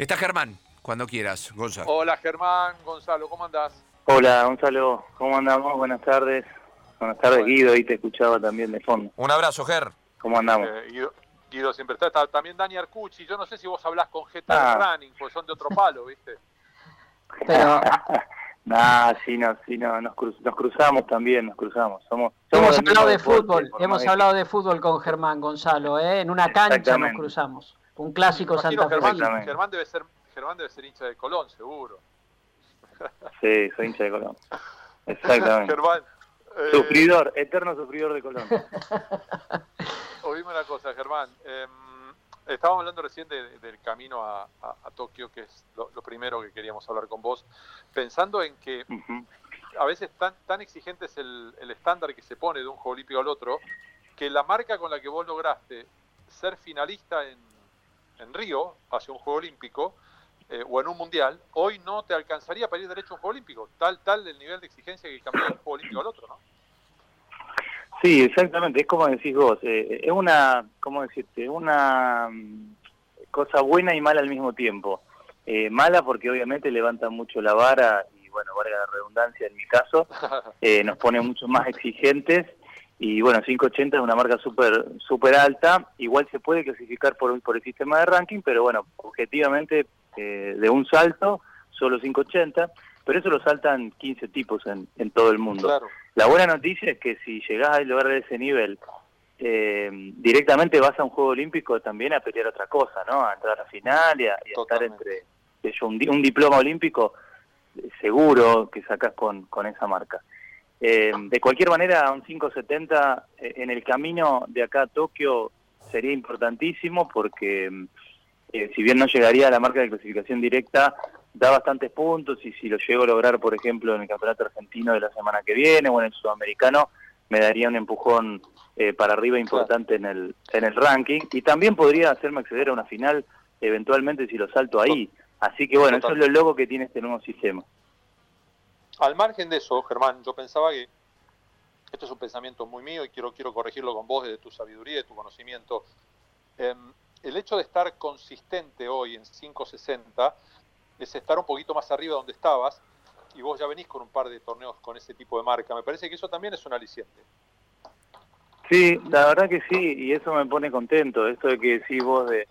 Está Germán, cuando quieras, Gonzalo. Hola Germán, Gonzalo, ¿cómo andás? Hola, Gonzalo, ¿cómo andamos? Buenas tardes. Buenas tardes, Guido, y te escuchaba también de fondo. Un abrazo, Ger. ¿Cómo andamos? Eh, Guido, siempre está. está. También Dani Arcucci. Yo no sé si vos hablás con GT Ah. Running, pues son de otro palo, ¿viste? Pero nah, sí, no, sí, no, nos, cruz- nos cruzamos también, nos cruzamos. Somos, somos hemos hablado de fútbol, hemos hablado de fútbol con Germán Gonzalo, ¿eh? en una cancha nos cruzamos. Un clásico Santa Germán, Fe. Germán debe ser Germán debe ser hincha de Colón, seguro. Sí, soy hincha de Colón. Exactamente. Germán, eh, Sufridor, eterno sufridor de Colón. oíme una cosa, Germán. eh, estábamos hablando recién de- del camino a, a- a Tokio, que es lo, lo primero que queríamos hablar con vos. Pensando en que Ujú. a veces tan, tan exigente es el, el estándar que se pone de un juego olímpico al otro, que la marca con la que vos lograste ser finalista en, en Río, hacia un juego olímpico, eh, o en un mundial, hoy no te alcanzaría para ir derecho a un juego olímpico. Tal, tal el nivel de exigencia que cambió de un juego olímpico al otro, ¿no? Sí, exactamente, es como decís vos, eh, es una, ¿cómo decirte? Una mm, cosa buena y mala al mismo tiempo. Eh, mala porque obviamente levanta mucho la vara y bueno, valga la redundancia en mi caso, eh, nos pone mucho más exigentes y bueno, 580 es una marca súper super alta, igual se puede clasificar por, por el sistema de ranking, pero bueno, objetivamente eh, de un salto, solo 580, pero eso lo saltan 15 tipos en, en todo el mundo. Claro. La buena noticia es que si llegás a lograr ese nivel, eh, directamente vas a un Juego Olímpico también a pelear otra cosa, ¿no? A entrar a la final y a, y a estar entre un, un diploma olímpico seguro que sacás con, con esa marca. Eh, de cualquier manera, un 570 eh, en el camino de acá a Tokio sería importantísimo porque mm, eh, si bien no llegaría a la marca de clasificación directa, da bastantes puntos y si lo llego a lograr, por ejemplo, en el Campeonato Argentino de la semana que viene o en el Sudamericano, me daría un empujón eh, para arriba importante en el en el ranking y también podría hacerme acceder a una final eventualmente si lo salto ahí. Así que bueno, eso es lo loco que tiene este nuevo sistema. Al margen de eso, Germán, yo pensaba que esto es un pensamiento muy mío y quiero, quiero corregirlo con vos desde tu sabiduría y de tu conocimiento. Em, el hecho de estar consistente hoy en 560 es estar un poquito más arriba donde estabas y vos ya venís con un par de torneos con ese tipo de marca. Me parece que eso también es un aliciente. Sí, la verdad que sí, y eso me pone contento, esto de que decís vos de,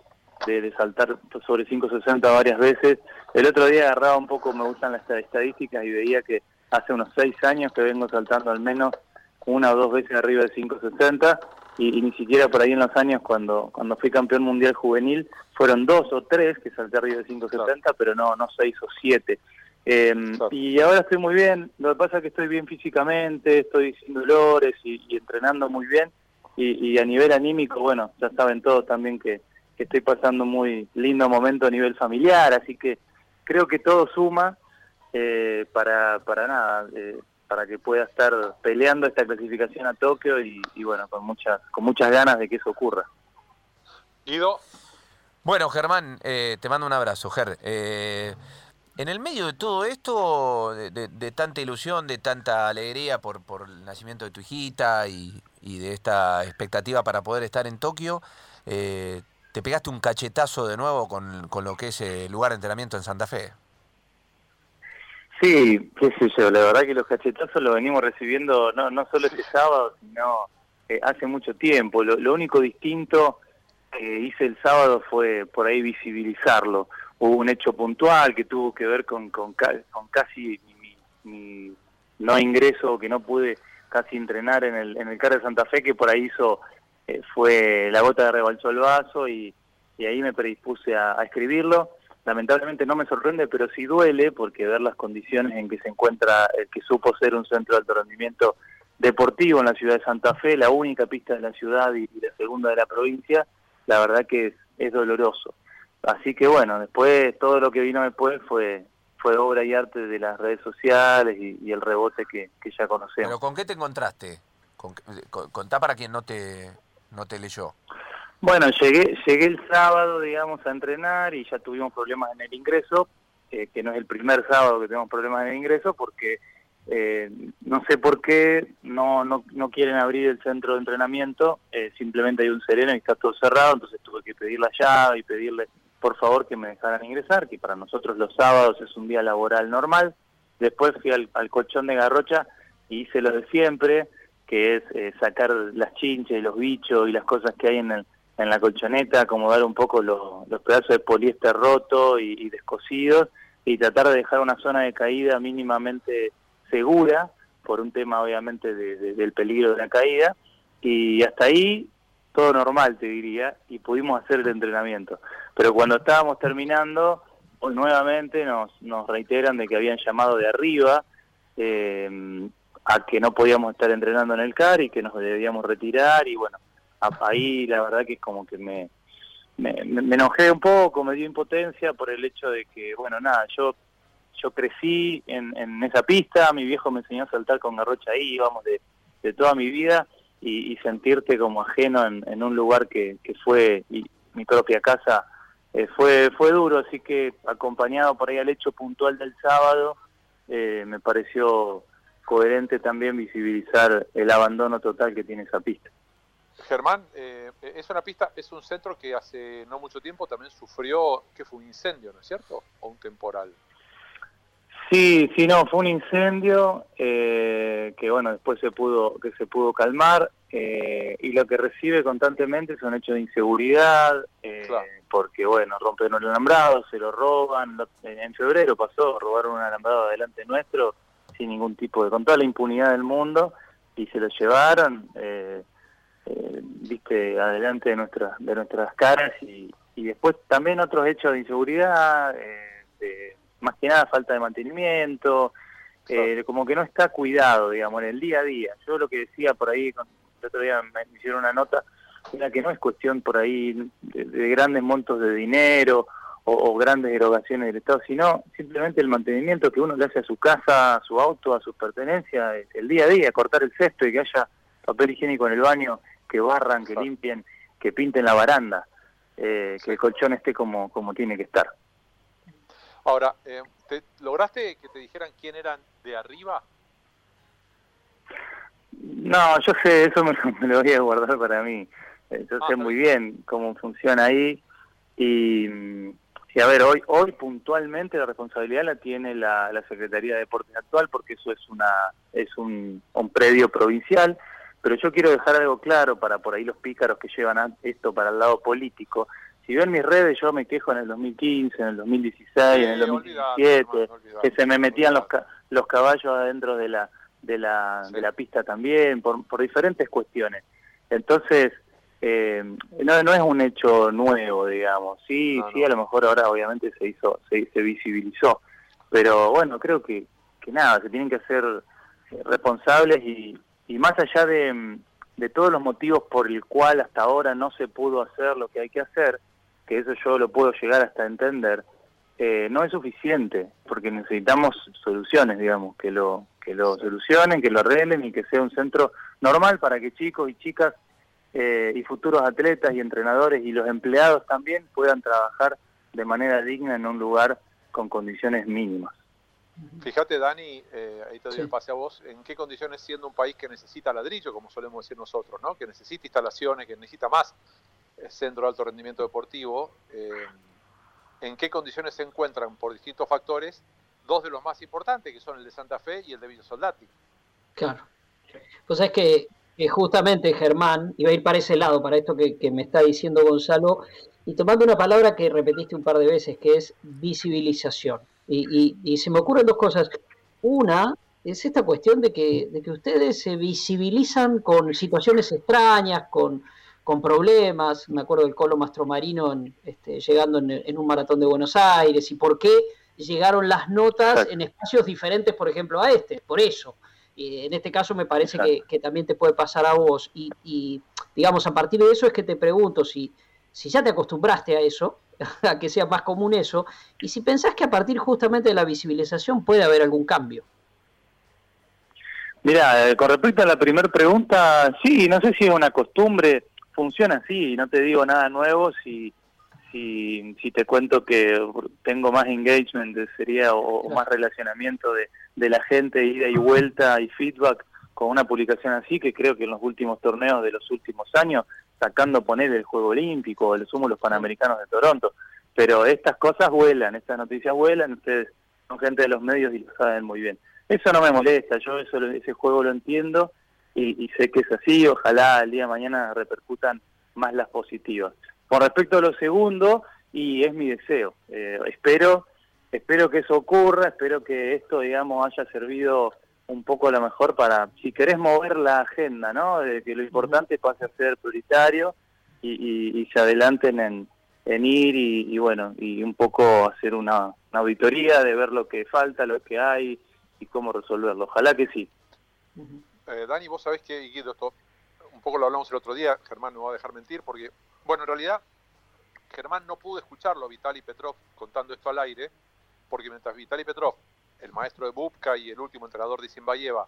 de, de saltar sobre 560 varias veces. El otro día agarraba un poco, me gustan las estadísticas y veía que hace unos seis años que vengo saltando al menos una o dos veces arriba de 560 y, y ni siquiera por ahí en los años cuando cuando fui campeón mundial juvenil fueron dos o tres que salté arriba de 570, pero no no seis o siete. Eh, Claro. Y ahora estoy muy bien, lo que pasa es que estoy bien físicamente, estoy sin dolores y, y entrenando muy bien. Y, y a nivel anímico, bueno, ya saben todos también que, que estoy pasando un muy lindo momento a nivel familiar, así que creo que todo suma eh, para, para nada, eh, para que pueda estar peleando esta clasificación a Tokio y, y bueno, con muchas, con muchas ganas de que eso ocurra. Guido, Bueno, Germán, eh, te mando un abrazo, Ger. Eh, en el medio de todo esto, de, de- de tanta ilusión, de tanta alegría por, por el nacimiento de tu hijita y, y de esta expectativa para poder estar en Tokio, eh, te pegaste un cachetazo de nuevo con, con lo que es el lugar de entrenamiento en Santa Fe. Sí, qué sé yo, la verdad que los cachetazos los venimos recibiendo no, no solo este sábado, sino eh, hace mucho tiempo. Lo, único distinto que hice el sábado fue por ahí visibilizarlo. Hubo un hecho puntual que tuvo que ver con, con casi mi, mi no ingreso, que no pude casi entrenar en el, en el CAR de Santa Fe, que por ahí hizo, eh, fue la gota que rebalsó el vaso y, y ahí me predispuse a, escribirlo lamentablemente no me sorprende, pero sí duele porque ver las condiciones en que se encuentra el que supo ser un centro de alto rendimiento deportivo en la ciudad de Santa Fe, la única pista de la ciudad y, la segunda de la provincia, la verdad que es, doloroso. Así que bueno, después todo lo que vino después fue fue obra y arte de las redes sociales y, el rebote que, ya conocemos. Pero ¿con qué te encontraste? Con- con- contá para quien no te, no te leyó. Bueno, llegué, llegué el sábado, digamos, a entrenar y ya tuvimos problemas en el ingreso, eh, que no es el primer sábado que tenemos problemas en el ingreso, porque eh, no sé por qué no, no, no quieren abrir el centro de entrenamiento, eh, simplemente hay un sereno y está todo cerrado, entonces tuve que pedir la llave y pedirle por favor que me dejaran ingresar, que para nosotros los sábados es un día laboral normal. Después fui al, colchón de Garrocha y hice lo de siempre, que es eh, sacar las chinches y los bichos y las cosas que hay en, en la colchoneta, acomodar un poco los, pedazos de poliéster roto y, descosidos y tratar de dejar una zona de caída mínimamente segura, por un tema obviamente del peligro de la caída, y hasta ahí todo normal, te diría, y pudimos hacer el entrenamiento. Pero cuando estábamos terminando, nuevamente nos, nos reiteran de que habían llamado de arriba eh, a que no podíamos estar entrenando en el CAR y que nos debíamos retirar, y bueno, ahí la verdad que es como que me, me, enojé un poco, me dio impotencia por el hecho de que, bueno, nada, yo yo crecí en, en esa pista, mi viejo me enseñó a saltar con garrocha ahí, íbamos de, de toda mi vida, y, sentirte como ajeno en, un lugar que, fue mi propia casa eh, fue fue duro así que acompañado por ahí al hecho puntual del sábado eh, me pareció coherente también visibilizar el abandono total que tiene esa pista. Germán eh, es una pista es un centro que hace no mucho tiempo también sufrió que fue un incendio no es cierto o un temporal Sí, sí, no, fue un incendio eh, que bueno después se pudo que se pudo calmar eh, y lo que recibe constantemente son hechos de inseguridad eh, porque bueno rompen el alambrado, se lo roban, en febrero pasó, robaron un alambrado adelante nuestro sin ningún tipo de con toda la impunidad del mundo y se lo llevaron, viste adelante de nuestras de nuestras caras y, y después también otros hechos de inseguridad. de más que nada falta de mantenimiento, eh, como que no está cuidado, digamos, en el día a día. Yo lo que decía por ahí, el otro día me hicieron una nota, era que no es cuestión por ahí de, grandes montos de dinero o, grandes erogaciones del Estado, sino simplemente el mantenimiento que uno le hace a su casa, a su auto, a sus pertenencias, el día a día, cortar el cesto y que haya papel higiénico en el baño, que barran, que limpien, que pinten la baranda, eh, que el colchón esté como, como tiene que estar. Ahora, eh, ¿lograste que te dijeran quién eran de arriba? No, yo sé, eso me, lo voy a guardar para mí. Eh, yo ah, sé muy bien cómo funciona ahí y, a ver, hoy hoy puntualmente la responsabilidad la tiene la, Secretaría de Deportes actual porque eso es una es un, un predio provincial, pero yo quiero dejar algo claro para por ahí los pícaros que llevan esto para el lado político. Si ven mis redes, yo me quejo en el 2015, en el 2016, en el 2017, que se me metían los, los caballos adentro de la, de la, de la pista también, por, por diferentes cuestiones. Entonces, eh, no, no es un hecho nuevo, digamos. Sí, sí, a lo mejor ahora obviamente se hizo, se, se visibilizó. Pero bueno, creo que, que nada, se tienen que hacer eh, responsables y, y más allá de, de todos los motivos por el cual hasta ahora no se pudo hacer lo que hay que hacer, que eso yo lo puedo llegar hasta entender, eh, no es suficiente, porque necesitamos soluciones, digamos, que lo, que lo solucionen, que lo arreglen y que sea un centro normal para que chicos y chicas eh, y futuros atletas y entrenadores y los empleados también puedan trabajar de manera digna en un lugar con condiciones mínimas. Fíjate, Dani, eh, ahí te doy el pase a vos, ¿en qué condiciones siendo un país que necesita ladrillo, como solemos decir nosotros, ¿no? que necesita instalaciones, que necesita más centro de alto rendimiento deportivo, eh, en qué condiciones se encuentran por distintos factores, dos de los más importantes, que son el de Santa Fe y el de Villa Soldati. Claro. Pues es que, justamente Germán, iba a ir para ese lado, para esto que, me está diciendo Gonzalo, y tomando una palabra que repetiste un par de veces, que es visibilización. Y, se me ocurren dos cosas. Una es esta cuestión de que, de que ustedes se visibilizan con situaciones extrañas, con, con problemas, me acuerdo del Colo Mastromarino en, este, llegando en, un maratón de Buenos Aires, y por qué llegaron las notas en espacios diferentes, por ejemplo, a este, por eso. En este caso me parece que, también te puede pasar a vos, y, digamos, a partir de eso es que te pregunto si, si ya te acostumbraste a eso, a que sea más común eso, y si pensás que a partir justamente de la visibilización puede haber algún cambio. Mira, eh, con respecto a la primera pregunta, sí, no sé si es una costumbre, funciona así, no te digo nada nuevo si, si, si te cuento que tengo más engagement, sería, o, más relacionamiento de, de la gente, ida y vuelta y feedback con una publicación así, que creo que en los últimos torneos de los últimos años, sacando poner el Juego Olímpico, el sumo los Panamericanos de Toronto, pero estas cosas vuelan, estas noticias vuelan, ustedes son gente de los medios y lo saben muy bien. Eso no me molesta, yo eso ese juego lo entiendo y, sé que es así, ojalá el día de mañana repercutan más las positivas. Con respecto a lo segundo, y es mi deseo, eh, espero, espero que eso ocurra, espero que esto, digamos, haya servido un poco a lo mejor para, si querés mover la agenda, ¿no? De que lo importante pase a ser prioritario y, se adelanten en, en ir y, bueno, y un poco hacer una, auditoría de ver lo que falta, lo que hay y cómo resolverlo. Ojalá que sí. Eh, Dani, vos sabés que, Guido, esto un poco lo hablamos el otro día, Germán no va a dejar mentir, porque, bueno, en realidad Germán no pudo escucharlo a Vitali Petrov contando esto al aire, porque mientras Vitali Petrov, el maestro de Bubka y el último entrenador de Zimbayeva,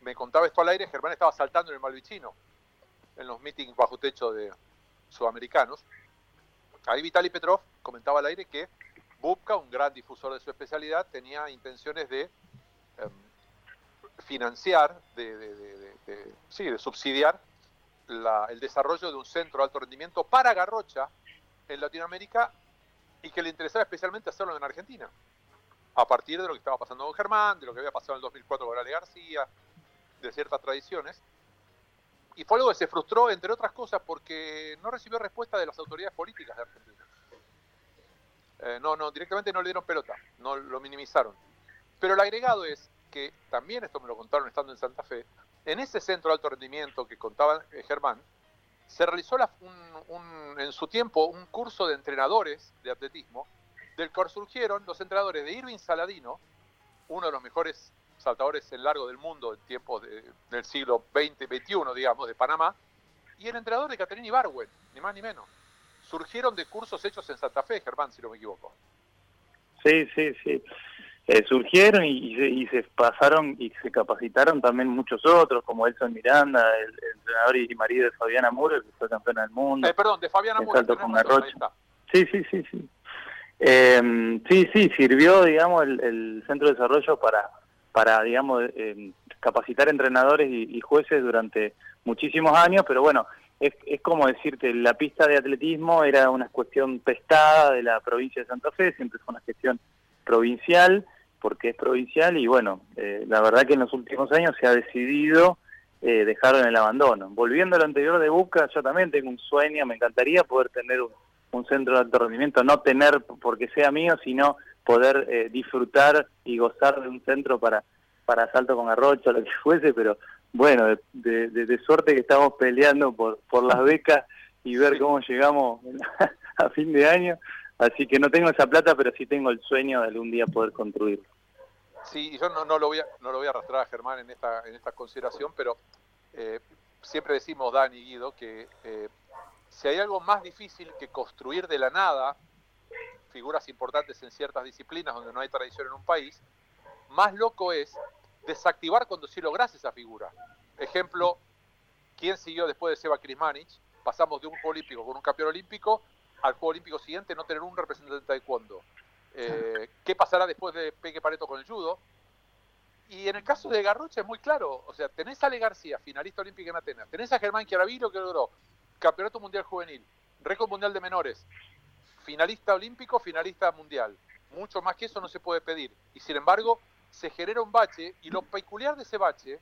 me contaba esto al aire, Germán estaba saltando en el Malvicino, en los meetings bajo techo de sudamericanos. Ahí Vitali Petrov comentaba al aire que Bubka, un gran difusor de su especialidad, tenía intenciones de em, financiar, de, sí, de subsidiar el desarrollo de un centro de alto rendimiento para Garrocha en Latinoamérica y que le interesaba especialmente hacerlo en Argentina, a partir de lo que estaba pasando con Germán, de lo que había pasado en el 2004 con Ale García, de ciertas tradiciones. Y fue algo que se frustró, entre otras cosas, porque no recibió respuesta de las autoridades políticas de Argentina. Eh, no, no, directamente no le dieron pelota, no lo minimizaron. Pero el agregado es que también, esto me lo contaron estando en Santa Fe, en ese centro de alto rendimiento que contaba eh, Germán, se realizó en su tiempo un curso de entrenadores de atletismo, del cual surgieron los entrenadores de Irving Saladino, uno de los mejores saltadores en largo del mundo en tiempos del siglo XX, XXI, digamos, de Panamá, y el entrenador de Caterini Barwen, ni más ni menos. Surgieron de cursos hechos en Santa Fe, Germán, si no me equivoco. Sí, sí, sí. Eh, surgieron y, se pasaron y se capacitaron también muchos otros, como Elson Miranda, el, entrenador y marido de Fabiana Muro, que fue campeona del mundo. Eh, perdón, de Fabiana Muro. con Sí, sí, sí, sí. Eh, sí, sí, sirvió, digamos, el, centro de desarrollo para, para digamos, em, capacitar entrenadores y, jueces durante muchísimos años, pero bueno, es, es como decirte, la pista de atletismo era una cuestión pestada de la provincia de Santa Fe, siempre fue una gestión provincial, porque es provincial y bueno, eh, la verdad que en los últimos años se ha decidido eh, dejarlo en el abandono. Volviendo a lo anterior de Busca, yo también tengo un sueño, me encantaría poder tener un, centro de alto rendimiento, no tener porque sea mío, sino poder eh, disfrutar y gozar de un centro para, para salto con arrocho, lo que fuese, pero bueno, de, de, suerte que estamos peleando por, por las becas y ver cómo llegamos a fin de año. Así que no tengo esa plata, pero sí tengo el sueño de algún día poder construirlo. Sí, yo no, lo voy a, arrastrar a Germán en esta, en esta consideración, pero eh, siempre decimos, Dani y Guido, que eh, si hay algo más difícil que construir de la nada figuras importantes en ciertas disciplinas donde no hay tradición en un país, más loco es desactivar cuando sí logras esa figura. Ejemplo, ¿quién siguió después de Seba Krismanich? Pasamos de un olímpico con un campeón olímpico al Juego Olímpico siguiente no tener un representante de taekwondo. Eh, ¿Qué pasará después de Peque Pareto con el judo? Y en el caso de Garrocha es muy claro, o sea, tenés a Ale García, finalista olímpica en Atenas, tenés a Germán Chiaraviro que logró campeonato mundial juvenil, récord mundial de menores, finalista olímpico, finalista mundial. Mucho más que eso no se puede pedir. Y sin embargo, se genera un bache y lo peculiar de ese bache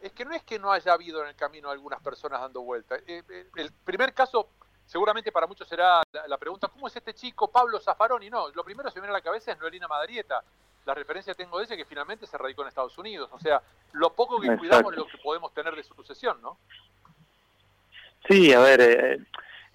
es que no es que no haya habido en el camino algunas personas dando vuelta. Eh, eh, el primer caso seguramente para muchos será la, pregunta, ¿cómo es este chico Pablo Zaffaroni? No, lo primero que se viene a la cabeza es Noelina Madarieta. La referencia tengo de ese que finalmente se radicó en Estados Unidos. O sea, lo poco que cuidamos es lo que podemos tener de su sucesión, ¿no? Sí, a ver, eh,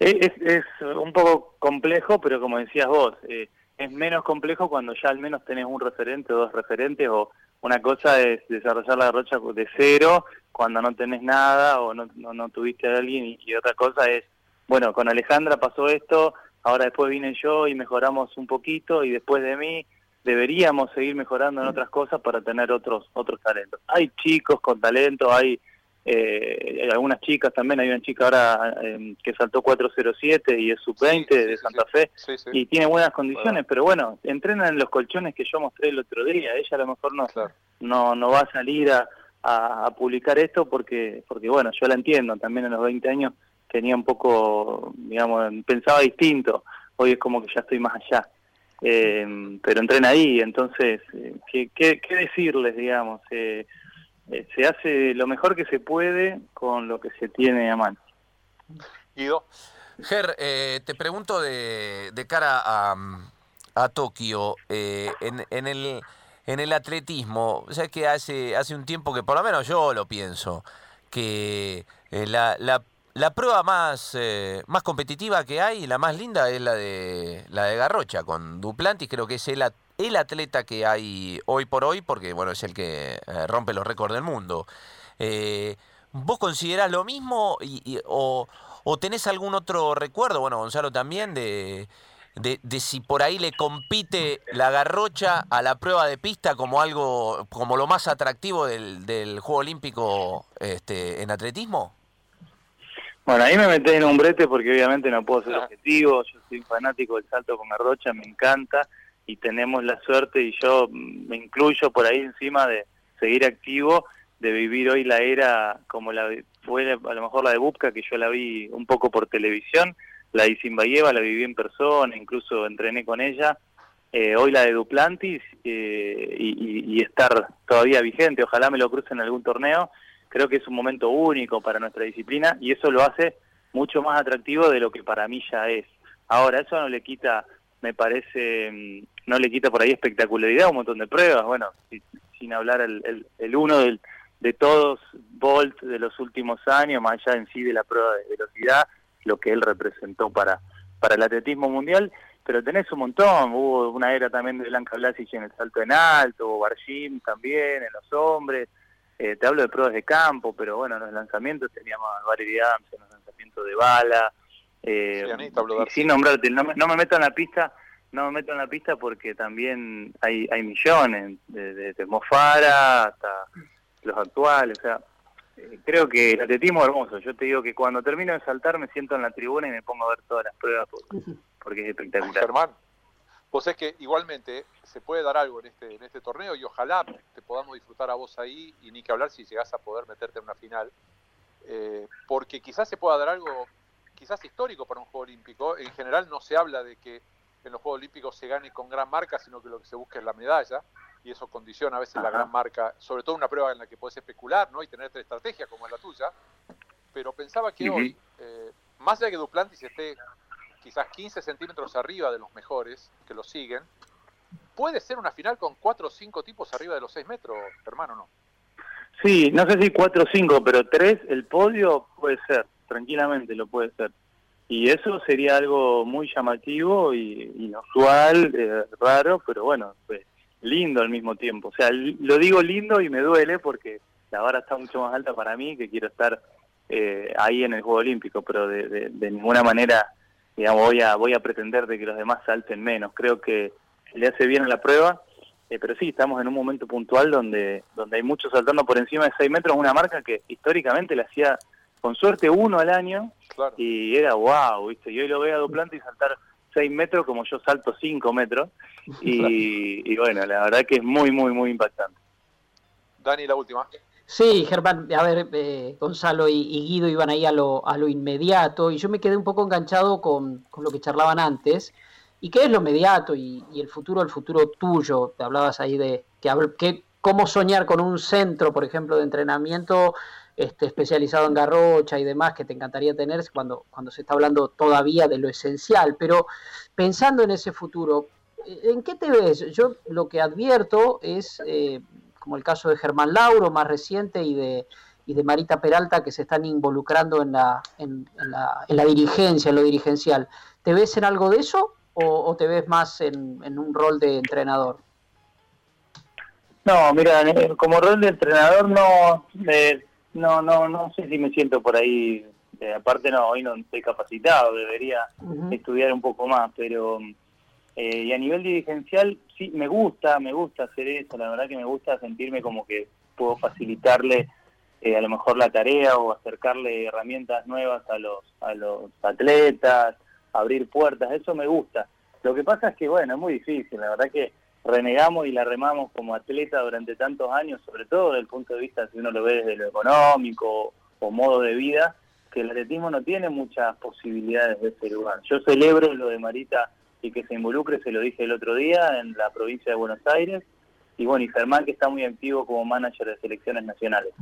eh, es, un poco complejo, pero como decías vos, eh, es menos complejo cuando ya al menos tenés un referente o dos referentes o una cosa es desarrollar la rocha de cero cuando no tenés nada o no, no, tuviste a alguien y otra cosa es bueno, con Alejandra pasó esto, ahora después vine yo y mejoramos un poquito y después de mí deberíamos seguir mejorando en otras cosas para tener otros otros talentos. Hay chicos con talento, hay, eh, algunas chicas también, hay una chica ahora em, que saltó 407 y es sub-20 de Santa Fe y tiene buenas condiciones, pero bueno, entrenan en los colchones que yo mostré el otro día, ella a lo mejor no, no, no va a salir a, a, a publicar esto porque, porque bueno, yo la entiendo, también en los 20 años tenía un poco, digamos, pensaba distinto. hoy es como que ya estoy más allá. Eh, pero entrena ahí, entonces, eh, ¿qué, qué, decirles, digamos? Eh, se hace lo mejor que se puede con lo que se tiene a mano. Guido. Ger, te pregunto de, de cara a, a Tokio, en, en, el, en el atletismo, o sea que hace, hace un tiempo que por lo menos yo lo pienso, que la, la la prueba más, eh, más competitiva que hay, la más linda, es la de la de Garrocha, con Duplantis, creo que es el, el atleta que hay hoy por hoy, porque bueno, es el que eh, rompe los récords del mundo. Eh, ¿Vos considerás lo mismo y, o, o, tenés algún otro recuerdo, bueno, Gonzalo también, de, de, de, si por ahí le compite la garrocha a la prueba de pista como algo, como lo más atractivo del, del Juego Olímpico este, en atletismo? Bueno, ahí me metés en un brete porque obviamente no puedo ser objetivo, yo soy fanático del salto con Garrocha, me encanta y tenemos la suerte y yo me incluyo por ahí encima de seguir activo, de vivir hoy la era como la fue a lo mejor la de Bubka, que yo la vi un poco por televisión, la de Zimbayeva la viví en persona, incluso entrené con ella, eh, hoy la de Duplantis eh, y, y estar todavía vigente, ojalá me lo cruce en algún torneo creo que es un momento único para nuestra disciplina y eso lo hace mucho más atractivo de lo que para mí ya es. Ahora, eso no le quita, me parece, mm, no le quita por ahí espectacularidad, un montón de pruebas, bueno, sin hablar el, el, uno del, de todos Bolt de los últimos años, más allá en sí de la prueba de velocidad, lo que él representó para, para el atletismo mundial, pero tenés un montón, hubo una era también de Blanca Blasic en el salto en alto, hubo Barjim también en los hombres, eh, te hablo de pruebas de campo, pero bueno, en los lanzamientos teníamos a Valerie Adams en los lanzamientos de bala. Eh, sin nombrarte, no me, no me meto en la pista, no me meto en la pista porque también hay, hay millones, de, de, Mofara hasta los actuales, o sea, eh, creo que el atletismo es hermoso. Yo te digo que cuando termino de saltar me siento en la tribuna y me pongo a ver todas las pruebas porque, porque es espectacular. Germán, vos es que igualmente se puede dar algo en este, en este torneo y ojalá te podamos disfrutar a vos ahí y ni que hablar si llegás a poder meterte en una final, eh, porque quizás se pueda dar algo quizás histórico para un Juego Olímpico. En general no se habla de que en los Juegos Olímpicos se gane con gran marca, sino que lo que se busca es la medalla y eso condiciona a veces la gran marca, sobre todo una prueba en la que puedes especular ¿no? y tener estrategia como es la tuya. Pero pensaba que hoy, eh, más allá de que Duplantis esté quizás 15 centímetros arriba de los mejores que lo siguen, puede ser una final con cuatro o cinco tipos arriba de los seis metros, hermano, ¿no? Sí, no sé si cuatro o cinco, pero tres, el podio puede ser, tranquilamente lo puede ser. Y eso sería algo muy llamativo y inusual, eh, raro, pero bueno, pues, lindo al mismo tiempo. O sea, lo digo lindo y me duele porque la vara está mucho más alta para mí, que quiero estar eh, ahí en el Juego Olímpico, pero de, de, ninguna manera, digamos, voy a, voy a pretender de que los demás salten menos. Creo que le hace bien a la prueba, eh, pero sí, estamos en un momento puntual donde, donde hay muchos saltando por encima de 6 metros, una marca que históricamente le hacía con suerte uno al año y era wow, ¿viste? Y hoy lo veo a Duplante y saltar 6 metros como yo salto 5 metros y, bueno, la verdad que es muy, muy, muy impactante. Dani, la última. Sí, Germán, a ver, eh, Gonzalo y, Guido iban ahí a lo, a lo inmediato y yo me quedé un poco enganchado con, con lo que charlaban antes ¿Y qué es lo inmediato y, el futuro, el futuro tuyo? Te hablabas ahí de que, cómo soñar con un centro, por ejemplo, de entrenamiento este, especializado en garrocha y demás que te encantaría tener cuando, cuando se está hablando todavía de lo esencial. Pero pensando en ese futuro, ¿en qué te ves? Yo lo que advierto es, eh, como el caso de Germán Lauro, más reciente, y de, y de Marita Peralta, que se están involucrando en la, en, la, en la dirigencia, en lo dirigencial. ¿Te ves en algo de eso o, te ves más en, un rol de entrenador? No, mira, como rol de entrenador no, no, no, no sé si me siento por ahí. Eh, aparte no, hoy no estoy capacitado, debería estudiar un poco más, pero eh, y a nivel dirigencial sí me gusta, me gusta hacer eso. La verdad que me gusta sentirme como que puedo facilitarle eh, a lo mejor la tarea o acercarle herramientas nuevas a los a los atletas abrir puertas, eso me gusta. Lo que pasa es que, bueno, es muy difícil, la verdad que renegamos y la remamos como atleta durante tantos años, sobre todo desde el punto de vista, si uno lo ve desde lo económico o modo de vida, que el atletismo no tiene muchas posibilidades de ese lugar. Yo celebro lo de Marita y que se involucre, se lo dije el otro día, en la provincia de Buenos Aires, y bueno, y Germán que está muy activo como manager de selecciones nacionales.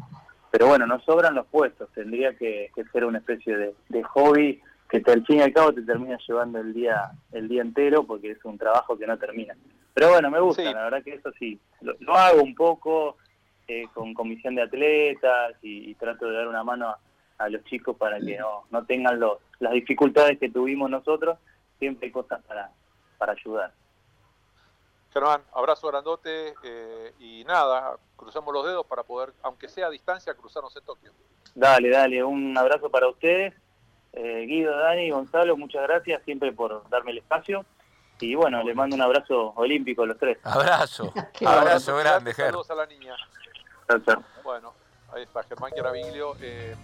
Pero bueno, nos sobran los puestos, tendría que, ser una especie de, hobby que al fin y al cabo te termina llevando el día el día entero porque es un trabajo que no termina. Pero bueno, me gusta, la verdad que eso sí, lo, hago un poco eh, con comisión de atletas y, trato de dar una mano a, los chicos para que no, no tengan los, las dificultades que tuvimos nosotros, siempre hay cosas para, para ayudar. Germán, abrazo grandote eh, y nada, cruzamos los dedos para poder, aunque sea a distancia, cruzarnos en Tokio. Dale, dale, un abrazo para ustedes. Eh, Guido, Dani, Gonzalo, muchas gracias siempre por darme el espacio. Y bueno, le mando un abrazo olímpico a los tres. Abrazo, abrazo grande, Germán. Saludos a la niña. Bueno, ahí está, Germán Chiaraviglio. Eh,